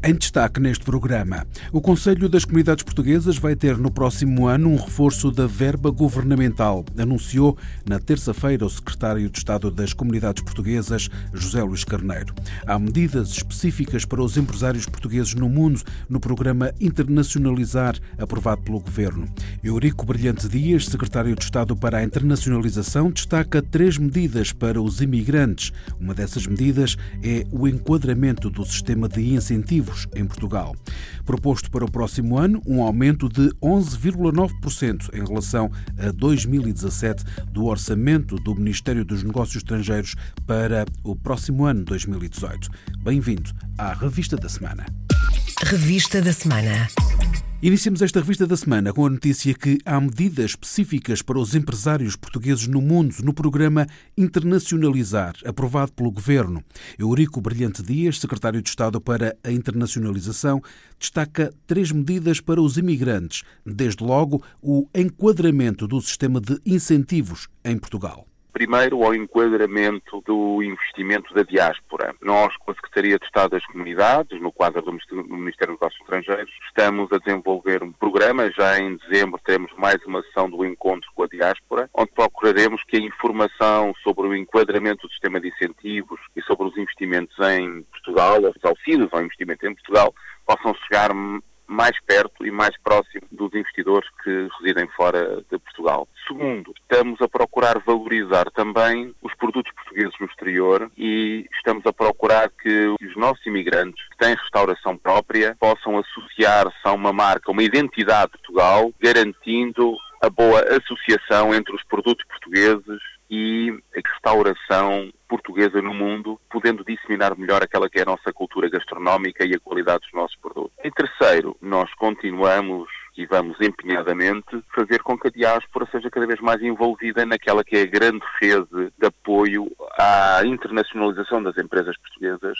Em destaque neste programa, o Conselho das Comunidades Portuguesas vai ter no próximo ano um reforço da verba governamental, anunciou na terça-feira o secretário de Estado das Comunidades Portuguesas, José Luís Carneiro. Há medidas específicas para os empresários portugueses no mundo no programa Internacionalizar, aprovado pelo governo. Eurico Brilhante Dias, secretário de Estado para a Internacionalização, destaca três medidas para os imigrantes. Uma dessas medidas é o enquadramento do sistema de incentivos em Portugal. Proposto para o próximo ano um aumento de 11,9% em relação a 2017 do orçamento do Ministério dos Negócios Estrangeiros para o próximo ano 2018. Bem-vindo à Revista da Semana. Revista da Semana. Iniciamos esta revista da semana com a notícia que há medidas específicas para os empresários portugueses no mundo no programa Internacionalizar, aprovado pelo Governo. Eurico Brilhante Dias, secretário de Estado para a Internacionalização, destaca três medidas para os imigrantes, desde logo o enquadramento do sistema de incentivos em Portugal. Primeiro, ao enquadramento do investimento da diáspora. Nós, com a Secretaria de Estado das Comunidades, no quadro do Ministério dos Negócios Estrangeiros, estamos a desenvolver um programa. Já em dezembro teremos mais uma sessão do encontro com a diáspora, onde procuraremos que a informação sobre o enquadramento do sistema de incentivos e sobre os investimentos em Portugal, os auxílios ao investimento em Portugal, possam chegar mais perto e mais próximo dos investidores que residem fora de Portugal. Segundo, estamos a procurar valorizar também os produtos portugueses no exterior e estamos a procurar que os nossos imigrantes que têm restauração própria possam associar-se a uma marca, uma identidade de Portugal, garantindo a boa associação entre os produtos portugueses e a restauração portuguesa no mundo, podendo disseminar melhor aquela que é a nossa cultura gastronómica e a qualidade dos nossos produtos. Em terceiro, nós continuamos e vamos empenhadamente fazer com que a diáspora seja cada vez mais envolvida naquela que é a grande rede de apoio à internacionalização das empresas portuguesas,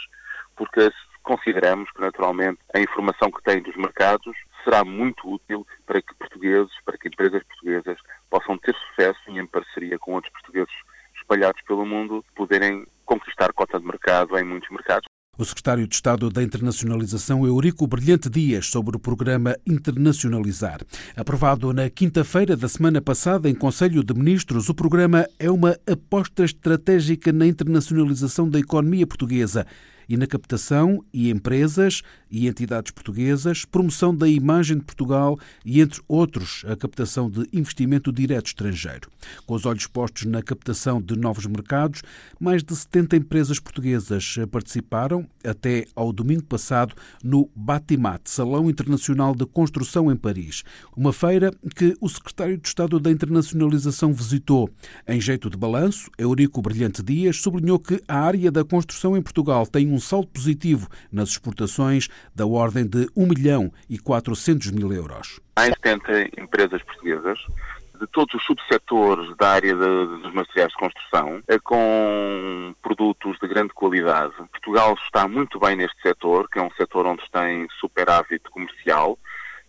porque consideramos que, naturalmente, a informação que tem dos mercados será muito útil para que portugueses, para que empresas portuguesas possam ter sucesso e, em parceria com outros portugueses espalhados pelo mundo, poderem conquistar cota de mercado em muitos mercados. O secretário de Estado da Internacionalização, Eurico Brilhante Dias, sobre o programa Internacionalizar. Aprovado na quinta-feira da semana passada em Conselho de Ministros, o programa é uma aposta estratégica na internacionalização da economia portuguesa e na captação e empresas e entidades portuguesas, promoção da imagem de Portugal e, entre outros, a captação de investimento direto estrangeiro. Com os olhos postos na captação de novos mercados, mais de 70 empresas portuguesas participaram, até ao domingo passado, no Batimat, Salão Internacional de Construção em Paris, uma feira que o secretário de Estado da Internacionalização visitou. Em jeito de balanço, Eurico Brilhante Dias sublinhou que a área da construção em Portugal tem um saldo positivo nas exportações da ordem de 1 milhão e 400 mil euros. Há 70 empresas portuguesas de todos os subsetores da área de, dos materiais de construção, eh, com produtos de grande qualidade. Portugal está muito bem neste setor, que é um setor onde tem superávit comercial,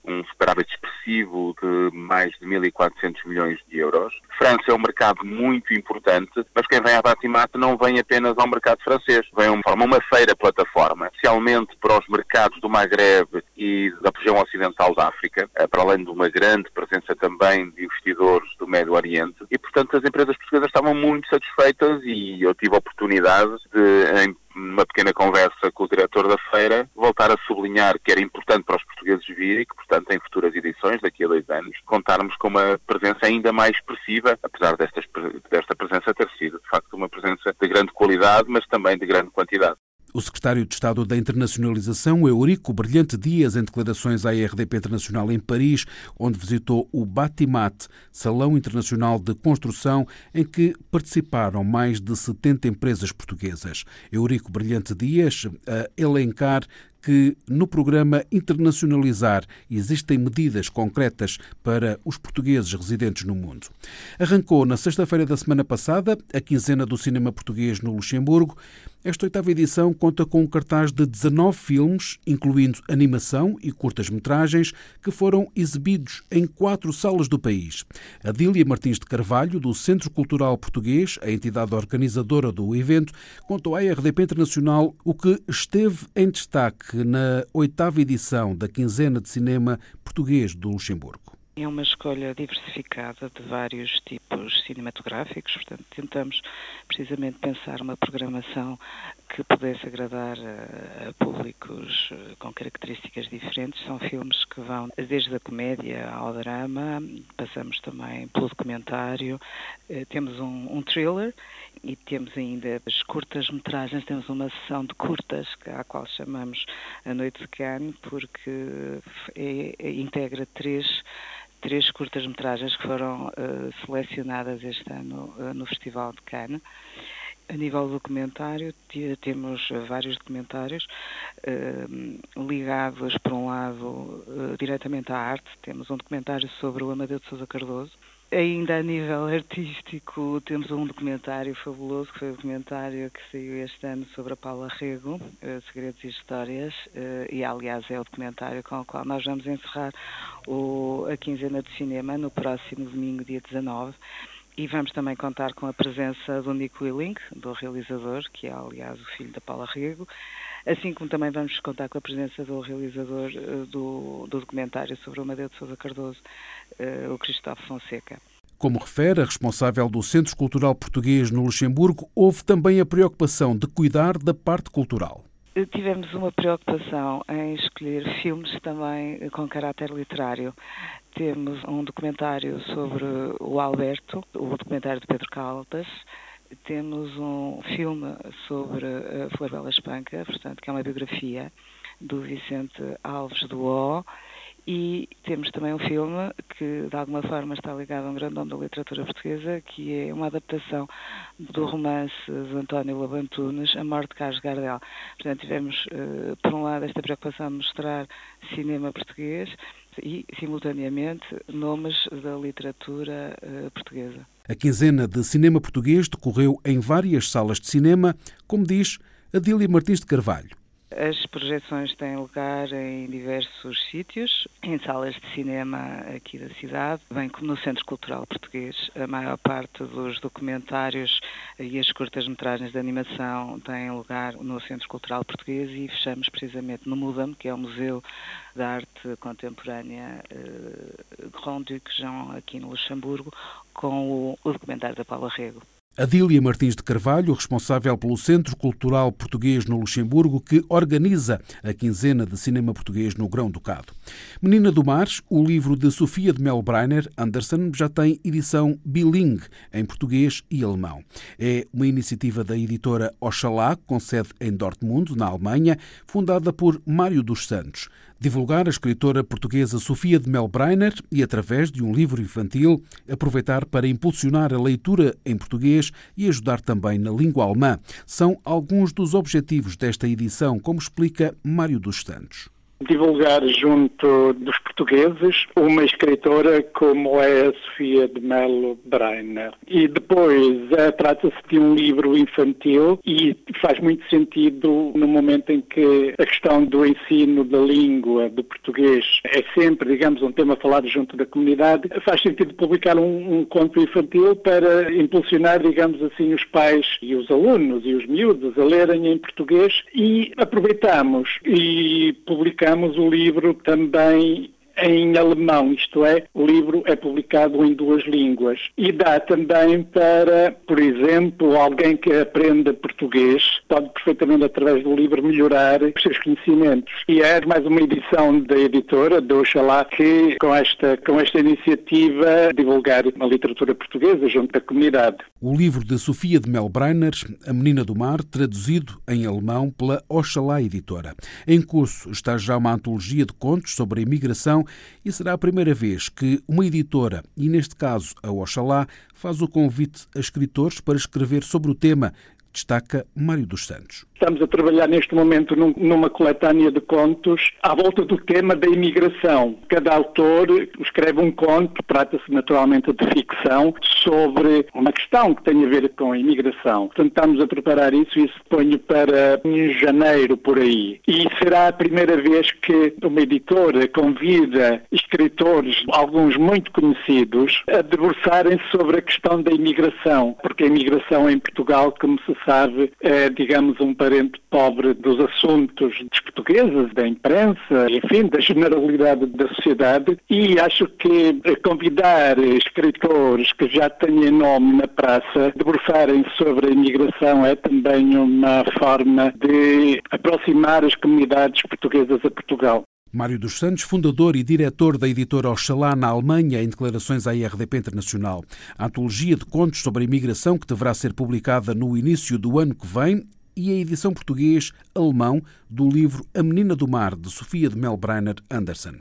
um superávit expressivo de mais de 1.400 milhões de euros. França é um mercado muito importante, mas quem vem à Batimate não vem apenas ao mercado francês, vem uma, forma, uma feira plataforma, especialmente para os mercados do Maghreb e da região ocidental da África, eh, para além de uma grande presença também de investidores do Médio Oriente. E, portanto, as empresas portuguesas estavam muito satisfeitas e eu tive a oportunidade de, em numa pequena conversa com o diretor da feira, voltar a sublinhar que era importante para os portugueses virem e que, portanto, em futuras edições, daqui a dois anos, contarmos com uma presença ainda mais expressiva, apesar destas, desta presença ter sido, de facto, uma presença de grande qualidade, mas também de grande quantidade. O secretário de Estado da Internacionalização, Eurico Brilhante Dias, em declarações à RDP Internacional em Paris, onde visitou o Batimat, Salão Internacional de Construção, em que participaram mais de 70 empresas portuguesas. Eurico Brilhante Dias a elencar que no programa Internacionalizar existem medidas concretas para os portugueses residentes no mundo. Arrancou na sexta-feira da semana passada a quinzena do cinema português no Luxemburgo. Esta oitava edição conta com um cartaz de 19 filmes, incluindo animação e curtas-metragens, que foram exibidos em quatro salas do país. Adília Martins de Carvalho, do Centro Cultural Português, a entidade organizadora do evento, contou à RDP Internacional o que esteve em destaque na oitava edição da quinzena de cinema português do Luxemburgo. É uma escolha diversificada de vários tipos cinematográficos, portanto, tentamos precisamente pensar uma programação que pudesse agradar a, públicos eh, com características diferentes. São filmes que vão desde a comédia ao drama, passamos também pelo documentário, eh, temos um, um thriller e temos ainda as curtas-metragens, temos uma sessão de curtas, à qual chamamos a Noite de Cannes, porque é, é, integra três três curtas-metragens que foram uh, selecionadas este ano uh, no Festival de Cannes. A nível do documentário, temos vários documentários uh, ligados, por um lado, diretamente à arte. Temos um documentário sobre o Amadeu de Sousa Cardoso, Ainda a nível artístico, temos um documentário fabuloso, que foi o documentário que saiu este ano sobre a Paula Rego, uh, Segredos e Histórias, uh, e aliás é o documentário com o qual nós vamos encerrar o, a quinzena de cinema no próximo domingo, dia 19. E vamos também contar com a presença do Nico Willing, do realizador, que é aliás o filho da Paula Rego, assim como também vamos contar com a presença do realizador uh, do, do, documentário sobre o Amadeu de Sousa Cardoso, uh, o Cristóvão Fonseca. Como refere a responsável do Centro Cultural Português no Luxemburgo, houve também a preocupação de cuidar da parte cultural. Eh, tivemos uma preocupação em escolher filmes também com caráter literário. Temos um documentário sobre o Alberto, o documentário de Pedro Caldas, temos um filme sobre a Flor Bela Espanca, portanto, que é uma biografia do Vicente Alves do O, e temos também um filme que, de alguma forma, está ligado a um grande nome da literatura portuguesa, que é uma adaptação do romance de António Labantunes, A Morte de Carlos Gardel. Portanto, tivemos, eh, por um lado, esta preocupação de mostrar cinema português e, simultaneamente, nomes da literatura eh, portuguesa. A quinzena de cinema português decorreu em várias salas de cinema, como diz Adília Martins de Carvalho. As projeções têm lugar em diversos sítios, em salas de cinema aqui da cidade, bem como no Centro Cultural Português. A maior parte dos documentários e as curtas-metragens de animação têm lugar no Centro Cultural Português e fechamos precisamente no MUDAM, que é o Museu da Arte Contemporânea uh, Grand Duc Jean, aqui no Luxemburgo, com o, o documentário da Paula Rego. Adília Martins de Carvalho, responsável pelo Centro Cultural Português no Luxemburgo, que organiza a quinzena de cinema português no Grão-Ducado. Menina do Mar, o livro de Sofia de Melbreiner Anderson, já tem edição bilingue em português e alemão. É uma iniciativa da editora Oxalá, com sede em Dortmund, na Alemanha, fundada por Mário dos Santos divulgar a escritora portuguesa Sofia de Melbreiner e, através de um livro infantil, aproveitar para impulsionar a leitura em português e ajudar também na língua alemã. São alguns dos objetivos desta edição, como explica Mário dos Santos divulgar junto dos portugueses uma escritora como é a Sofia de Melo Breiner. E depois uh, trata-se de um livro infantil e faz muito sentido no momento em que a questão do ensino da língua do português é sempre, digamos, um tema falado junto da comunidade. Faz sentido publicar um, um conto infantil para impulsionar, digamos assim, os pais e os alunos e os miúdos a lerem em português e aproveitamos e publicamos publicamos o livro também em alemão, isto é, o livro é publicado em duas línguas. E dá também para, por exemplo, alguém que aprenda português, pode perfeitamente, através do livro, melhorar os seus conhecimentos. E é mais uma edição da editora, do Oxalá, que com esta, com esta iniciativa divulgar a literatura portuguesa junto da comunidade. O livro de Sofia de Melbreiner, A Menina do Mar, traduzido em alemão pela Oxalá Editora. Em curso está já uma antologia de contos sobre a imigração e será a primeira vez que uma editora, e neste caso a Oxalá, faz o convite a escritores para escrever sobre o tema, destaca Mário dos Santos. Estamos a trabalhar neste momento num, numa coletânea de contos à volta do tema da imigração. Cada autor escreve um conto, trata-se naturalmente de ficção, sobre uma questão que tem a ver com a imigração. Portanto, estamos a preparar isso e isso ponho para em janeiro por aí. E será a primeira vez que uma editora convida escritores, alguns muito conhecidos, a debruçarem sobre a questão da imigração, porque a imigração em Portugal, como se sabe, é, digamos, um pobre dos assuntos dos portugueses, da imprensa, enfim, da generalidade da sociedade, e acho que convidar escritores que já têm nome na praça, debruçarem sobre a imigração é também uma forma de aproximar as comunidades portuguesas a Portugal. Mário dos Santos, fundador e diretor da editora Oxalá na Alemanha, em declarações à IRDP Internacional. A antologia de contos sobre a imigração, que deverá ser publicada no início do ano que vem, e a edição português-alemão do livro A Menina do Mar, de Sofia de Melbreiner Anderson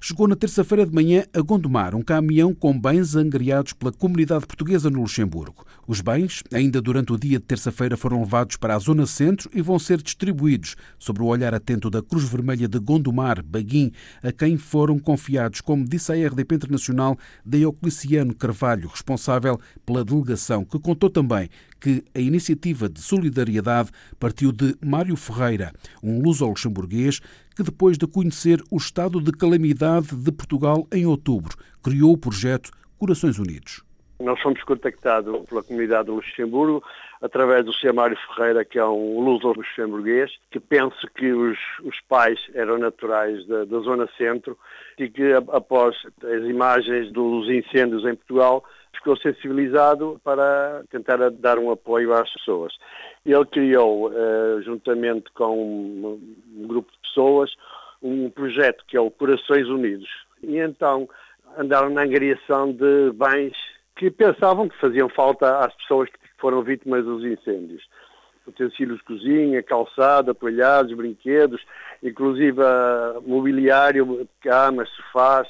chegou na terça-feira de manhã a Gondomar um caminhão com bens angariados pela comunidade portuguesa no Luxemburgo. Os bens, ainda durante o dia de terça-feira, foram levados para a Zona Centro e vão ser distribuídos sob o olhar atento da Cruz Vermelha de Gondomar, Baguim, a quem foram confiados, como disse a RDP Internacional, Deocliciano Carvalho, responsável pela delegação, que contou também que a iniciativa de solidariedade partiu de Mário Ferreira, um luso-luxemburguês que, depois de conhecer o estado de calamidade de Portugal em outubro, criou o projeto Corações Unidos. Nós fomos contactados pela comunidade de Luxemburgo através do Sr. Mário Ferreira, que é um luso-luxemburguês, que pensa que os, os, pais eram naturais da, da Zona Centro e que, após as imagens dos incêndios em Portugal, ficou sensibilizado para tentar dar um apoio às pessoas. Ele criou, eh, juntamente com um grupo de pessoas, um projeto que é o Corações Unidos. E então andaram na angariação de bens que pensavam que faziam falta às pessoas que foram vítimas dos incêndios. Utensílios de cozinha, calçado, apolhados, brinquedos, inclusive mobiliário, camas, sofás,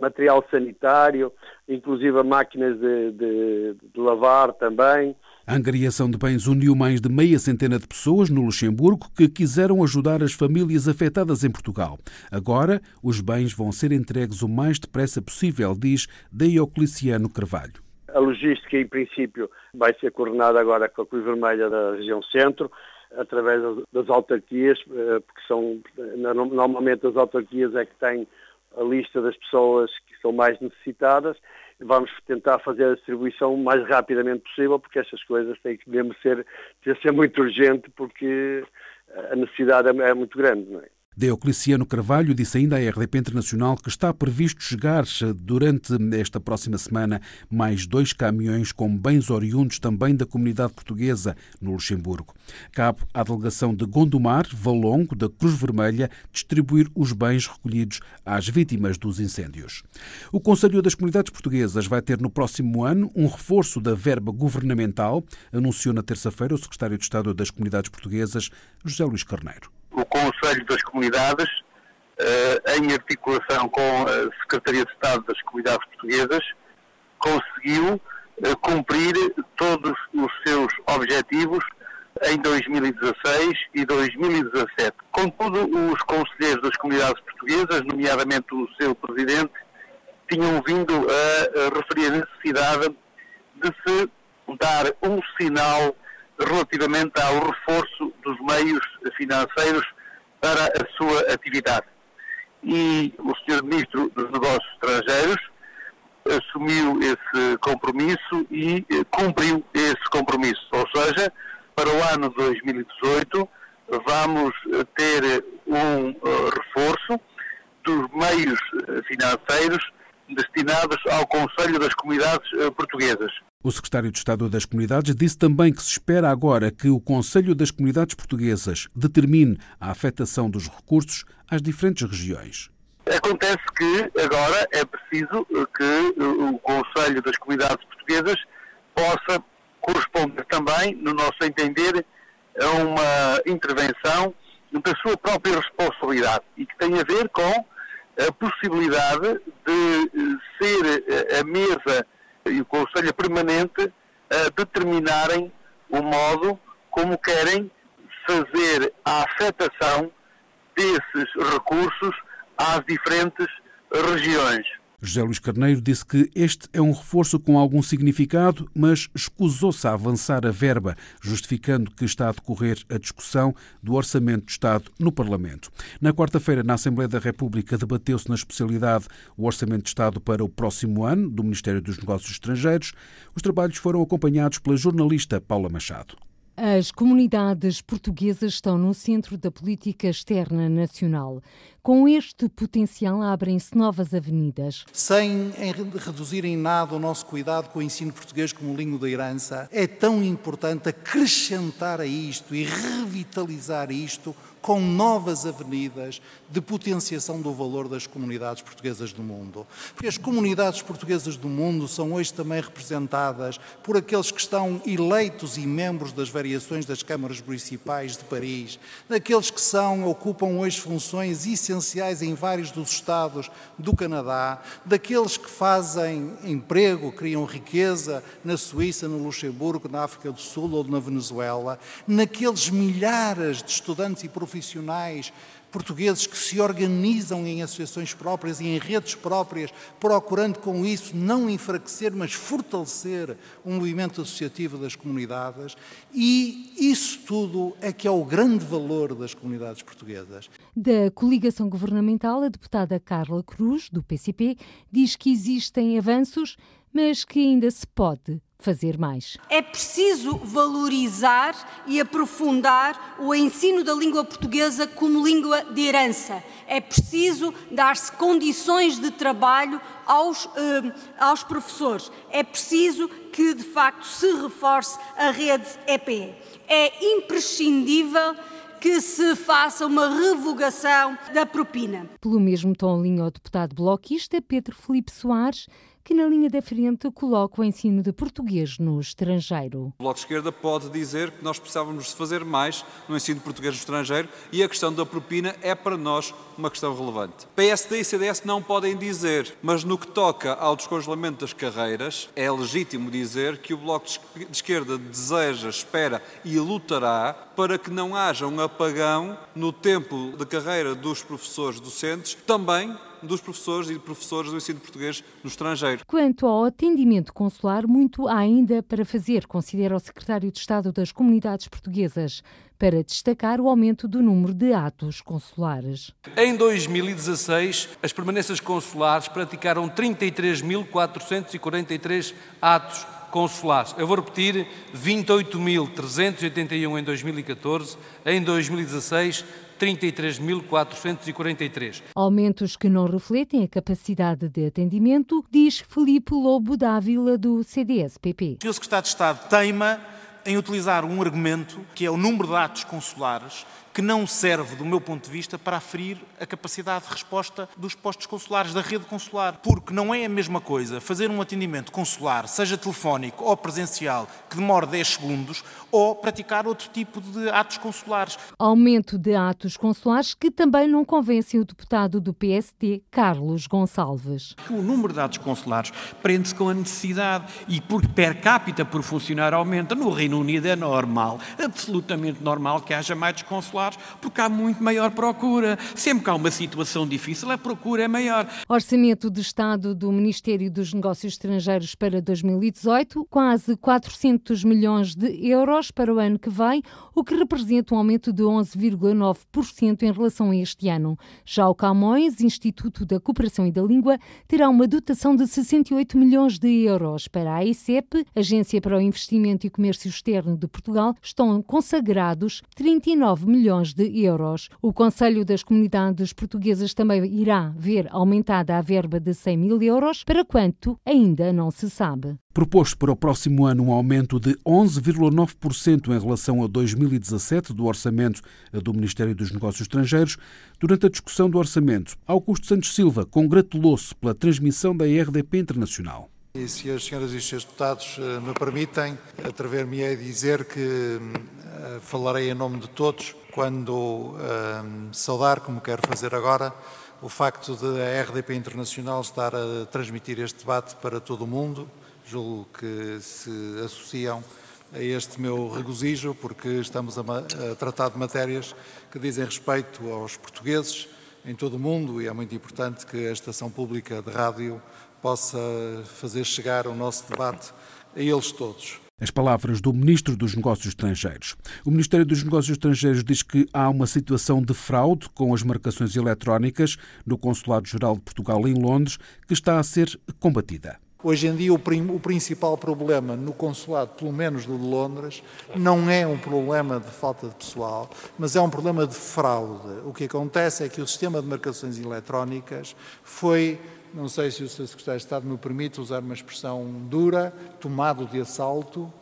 material sanitário, inclusive máquinas de, de, de lavar também. A angariação de bens uniu mais de meia centena de pessoas no Luxemburgo que quiseram ajudar as famílias afetadas em Portugal. Agora, os bens vão ser entregues o mais depressa possível, diz Deocliciano Carvalho. A logística, em princípio, vai ser coordenada agora com a Cruz Vermelha da região centro, através das autarquias, eh, porque são, normalmente as autarquias é que têm a lista das pessoas que são mais necessitadas. Vamos tentar fazer a distribuição o mais rapidamente possível, porque estas coisas têm que mesmo ser, ser muito urgente, porque a necessidade é, é muito grande. Não é? Deocliciano Carvalho disse ainda à RDP Internacional que está previsto chegar durante esta próxima semana mais dois caminhões com bens oriundos também da comunidade portuguesa no Luxemburgo. Cabe à delegação de Gondomar, Valongo, da Cruz Vermelha, distribuir os bens recolhidos às vítimas dos incêndios. O Conselho das Comunidades Portuguesas vai ter no próximo ano um reforço da verba governamental, anunciou na terça-feira o secretário de Estado das Comunidades Portuguesas, José Luís Carneiro o Conselho das Comunidades, eh, em articulação com a Secretaria de Estado das Comunidades Portuguesas, conseguiu eh, cumprir todos os seus objetivos em 2016 e 2017. Contudo, os conselheiros das comunidades portuguesas, nomeadamente o seu presidente, tinham vindo a referir a necessidade de se dar um sinal relativamente ao reforço dos meios financeiros para a sua atividade. E o Sr. Ministro dos Negócios Estrangeiros assumiu esse compromisso e eh, cumpriu esse compromisso. Ou seja, para o ano 2018 vamos eh, ter um uh, reforço dos meios financeiros destinados ao Conselho das Comunidades Portuguesas. O secretário de Estado das Comunidades disse também que se espera agora que o Conselho das Comunidades Portuguesas determine a afetação dos recursos às diferentes regiões. Acontece que agora é preciso que o Conselho das Comunidades Portuguesas possa corresponder também, no nosso entender, a uma intervenção da sua própria responsabilidade e que tem a ver com a possibilidade de ser a mesa e o Conselho Permanente a determinarem o modo como querem fazer a afetação desses recursos às diferentes regiões. José Luís Carneiro disse que este é um reforço com algum significado, mas escusou-se a avançar a verba, justificando que está a decorrer a discussão do Orçamento de Estado no Parlamento. Na quarta-feira, na Assembleia da República, debateu-se na especialidade o Orçamento de Estado para o próximo ano do Ministério dos Negócios Estrangeiros. Os trabalhos foram acompanhados pela jornalista Paula Machado. As comunidades portuguesas estão no centro da política externa nacional. Com este potencial abrem-se novas avenidas. Sem reduzir em nada o nosso cuidado com o ensino português como língua da herança, é tão importante acrescentar a isto e revitalizar isto com novas avenidas de potenciação do valor das comunidades portuguesas do mundo. Porque as comunidades portuguesas do mundo são hoje também representadas por aqueles que estão eleitos e membros das variações das câmaras municipais de Paris, daqueles que são ocupam hoje funções essenciais em vários dos estados do Canadá, daqueles que fazem emprego, criam riqueza na Suíça, no Luxemburgo, na África do Sul ou na Venezuela, naqueles milhares de estudantes e profissionais portugueses que se organizam em associações próprias e em redes próprias, procurando com isso não enfraquecer, mas fortalecer o movimento associativo das comunidades. E isso tudo é que é o grande valor das comunidades portuguesas. Da coligação governamental, a deputada Carla Cruz, do PCP, diz que existem avanços, mas que ainda se pode fazer mais. É preciso valorizar e aprofundar o ensino da língua portuguesa como língua de herança. É preciso dar-se condições de trabalho aos, eh, aos professores. É preciso que, de facto, se reforce a rede EPE. É imprescindível que se faça uma revogação da propina. Pelo mesmo tom, linha o deputado bloquista Pedro Felipe Soares que na linha da frente coloca o ensino de português no estrangeiro. O Bloco de Esquerda pode dizer que nós precisávamos fazer mais no ensino de português no estrangeiro e a questão da propina é para nós uma questão relevante. PSD e CDS não podem dizer, mas no que toca ao descongelamento das carreiras, é legítimo dizer que o Bloco de Esquerda deseja, espera e lutará para que não haja um apagão no tempo de carreira dos professores docentes, também dos professores e professores do ensino português no estrangeiro. Quanto ao atendimento consular, muito há ainda para fazer, considera o secretário de Estado das Comunidades Portuguesas, para destacar o aumento do número de atos consulares. Em 2016, as permanências consulares praticaram 33.443 atos consulares. Eu vou repetir: 28.381 em 2014, em 2016, 33.443. Aumentos que não refletem a capacidade de atendimento, diz Felipe Lobo Dávila, do CDS-PP. O secretário de Estado teima em utilizar um argumento que é o número de atos consulares que não serve, do meu ponto de vista, para aferir a capacidade de resposta dos postos consulares, da rede consular. Porque não é a mesma coisa fazer um atendimento consular, seja telefónico ou presencial, que demore 10 segundos, ou praticar outro tipo de atos consulares. Aumento de atos consulares que também não convencem o deputado do PST, Carlos Gonçalves. O número de atos consulares prende-se com a necessidade e porque per capita por funcionário aumenta. No Reino Unido é normal, absolutamente normal que haja mais consulares porque há muito maior procura. Sempre que há uma situação difícil, a procura é maior. Orçamento de Estado do Ministério dos Negócios Estrangeiros para 2018, quase 400 milhões de euros para o ano que vem, o que representa um aumento de 11,9% em relação a este ano. Já o Camões, Instituto da Cooperação e da Língua, terá uma dotação de 68 milhões de euros. Para a ICEP, Agência para o Investimento e Comércio Externo de Portugal, estão consagrados 39 milhões milhões de euros. O Conselho das Comunidades Portuguesas também irá ver aumentada a verba de 100 mil euros, para quanto ainda não se sabe. Proposto para o próximo ano um aumento de 11,9% em relação a 2017 do orçamento do Ministério dos Negócios Estrangeiros, durante a discussão do orçamento, Augusto Santos Silva congratulou-se pela transmissão da RDP Internacional. E se as senhoras e os senhores deputados eh, me permitem, atrever-me a dizer que eh, falarei em nome de todos quando um, saudar, como quero fazer agora, o facto de a RDP Internacional estar a transmitir este debate para todo o mundo. Julgo que se associam a este meu regozijo, porque estamos a, a tratar de matérias que dizem respeito aos portugueses em todo o mundo e é muito importante que a estação pública de rádio possa fazer chegar o nosso debate a eles todos. As palavras do Ministro dos Negócios Estrangeiros. O Ministério dos Negócios Estrangeiros diz que há uma situação de fraude com as marcações eletrónicas no Consulado-Geral de Portugal em Londres que está a ser combatida. Hoje em dia, o, o, principal problema no consulado, pelo menos do de Londres, não é um problema de falta de pessoal, mas é um problema de fraude. O que acontece é que o sistema de marcações eletrónicas foi, não sei se o Sr. Secretário de Estado me permite usar uma expressão dura, tomado de assalto,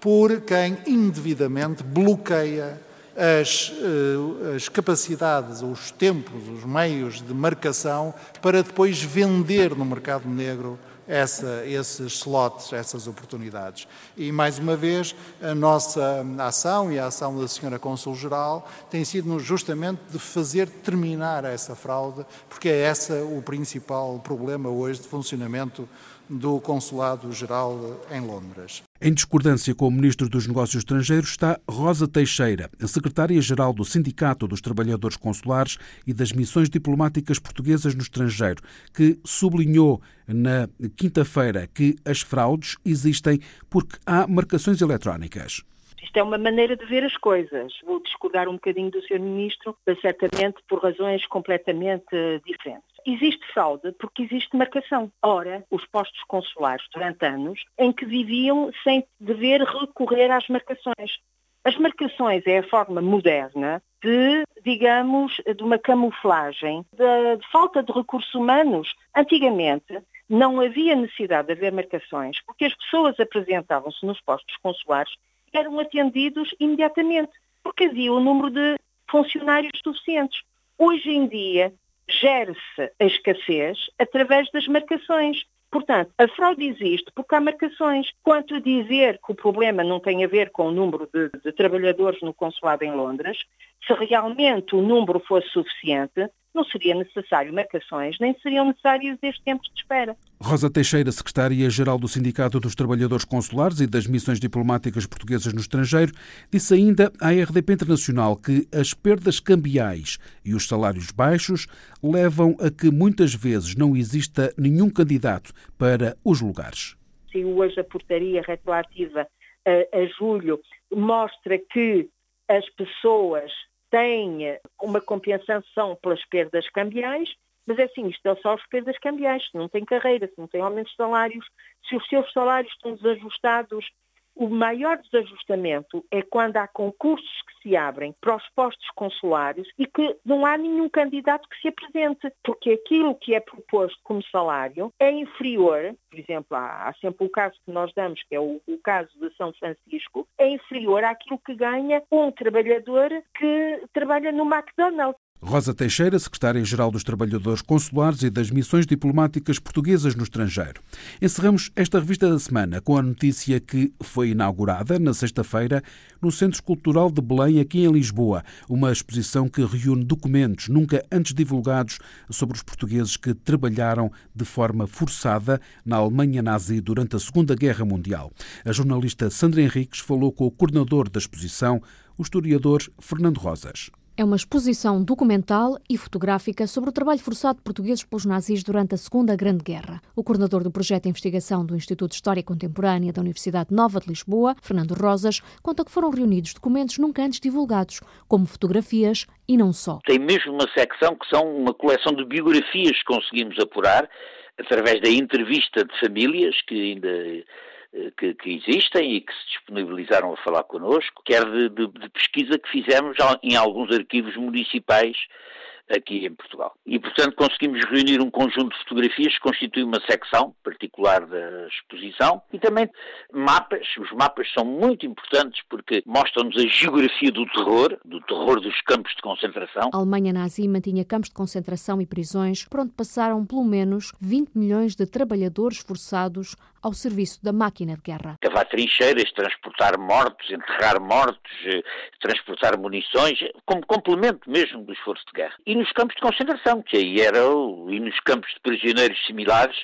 por quem indevidamente bloqueia as, eh, as, capacidades, os tempos, os meios de marcação para depois vender no mercado negro essa, esses slots, essas oportunidades. E, mais uma vez, a nossa ação e a ação da Senhora Cônsul-Geral tem sido justamente de fazer terminar essa fraude, porque é esse o principal problema hoje de funcionamento do Consulado-Geral em Londres. Em discordância com o Ministro dos Negócios Estrangeiros está Rosa Teixeira, a Secretária-Geral do Sindicato dos Trabalhadores Consulares e das Missões Diplomáticas Portuguesas no Estrangeiro, que sublinhou na quinta-feira que as fraudes existem porque há marcações eletrónicas. Isto é uma maneira de ver as coisas. Vou discordar um bocadinho do Sr. Ministro, certamente por razões completamente diferentes. Existe fraude porque existe marcação. Ora, os postos consulares durante anos em que viviam sem dever recorrer às marcações. As marcações é a forma moderna de, digamos, de uma camuflagem, de, de, falta de recursos humanos. Antigamente não havia necessidade de haver marcações, porque as pessoas apresentavam-se nos postos consulares eram atendidos imediatamente, porque havia um número de funcionários suficientes. Hoje em dia, gere-se a escassez através das marcações. Portanto, a fraude existe porque há marcações. Quanto a dizer que o problema não tem a ver com o número de, de trabalhadores no consulado em Londres, se realmente o número fosse suficiente, não seria necessário marcações, nem seriam necessários estes tempos de espera. Rosa Teixeira, secretária-geral do Sindicato dos Trabalhadores Consulares e das Missões Diplomáticas Portuguesas no Estrangeiro, disse ainda à RDP Internacional que as perdas cambiais e os salários baixos levam a que muitas vezes não exista nenhum candidato para os lugares. Se hoje a portaria retroativa a, a julho mostra que as pessoas tem uma compensação pelas perdas cambiais, mas é assim, isto é só as perdas cambiais, se não tem carreira, se não tem aumentos de salários, se os seus salários estão desajustados o maior desajustamento é quando há concursos que se abrem para os postos consulares e que não há nenhum candidato que se apresente, porque aquilo que é proposto como salário é inferior, por exemplo, há, há sempre o caso que nós damos, que é o, o caso de São Francisco, é inferior àquilo que ganha um trabalhador que trabalha no McDonald's. Rosa Teixeira, secretária-geral dos Trabalhadores Consulares e das Missões Diplomáticas Portuguesas no Estrangeiro. Encerramos esta revista da semana com a notícia que foi inaugurada na sexta-feira no Centro Cultural de Belém, aqui em Lisboa, uma exposição que reúne documentos nunca antes divulgados sobre os portugueses que trabalharam de forma forçada na Alemanha nazi durante a Segunda Guerra Mundial. A jornalista Sandra Henriques falou com o coordenador da exposição, o historiador Fernando Rosas. É uma exposição documental e fotográfica sobre o trabalho forçado de portugueses pelos nazis durante a Segunda Grande Guerra. O coordenador do projeto de investigação do Instituto de História Contemporânea da Universidade Nova de Lisboa, Fernando Rosas, conta que foram reunidos documentos nunca antes divulgados, como fotografias e não só. Tem mesmo uma secção que são uma coleção de biografias que conseguimos apurar através da entrevista de famílias que ainda que, que, existem e que se disponibilizaram a falar connosco, quer de, de, de pesquisa que fizemos em alguns arquivos municipais aqui em Portugal. E, portanto, conseguimos reunir um conjunto de fotografias que constitui uma secção particular da exposição e também mapas. Os mapas são muito importantes porque mostram-nos a geografia do terror, do terror dos campos de concentração. A Alemanha nazi mantinha campos de concentração e prisões por onde passaram pelo menos 20 milhões de trabalhadores forçados ao serviço da máquina de guerra. Cavar trincheiras, transportar mortos, enterrar mortos, eh, transportar munições, como complemento mesmo do esforço de guerra. E nos campos de concentração, que aí era, e nos campos de prisioneiros similares,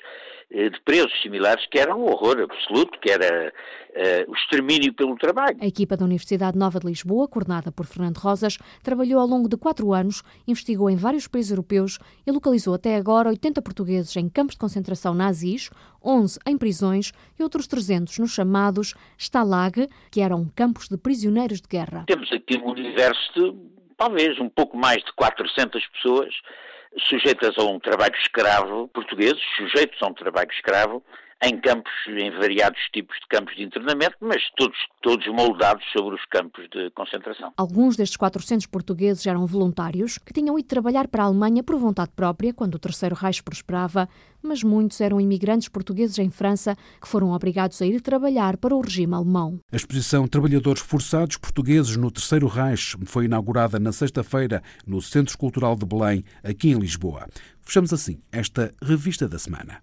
eh, de presos similares, que era um horror absoluto, que era uh, o extermínio pelo trabalho. A equipa da Universidade Nova de Lisboa, coordenada por Fernando Rosas, trabalhou ao longo de quatro anos, investigou em vários países europeus e localizou até agora 80 portugueses em campos de concentração nazis, 11 em prisões e outros 300 nos chamados Stalag, que eram campos de prisioneiros de guerra. Temos aqui um universo de, talvez, um pouco mais de 400 pessoas sujeitas a um trabalho escravo, portugueses sujeitos a um trabalho escravo, em campos, em variados tipos de campos de internamento, mas todos, todos moldados sobre os campos de concentração. Alguns destes 400 portugueses eram voluntários que tinham ido trabalhar para a Alemanha por vontade própria quando o Terceiro Reich prosperava, mas muitos eram imigrantes portugueses em França que foram obrigados a ir trabalhar para o regime alemão. A exposição Trabalhadores Forçados Portugueses no Terceiro Reich foi inaugurada na sexta-feira no Centro Cultural de Belém, aqui em Lisboa. Fechamos assim esta revista da semana.